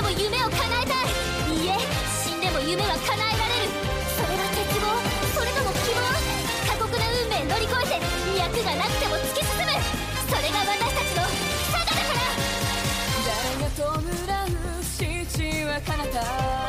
でも夢を叶えたい。いいえ死んでも夢は叶えられる。それは絶望それとも希望過酷な運命乗り越えて脈がなくても突き進むそれが私たちの坂だから。誰が弔う父は彼方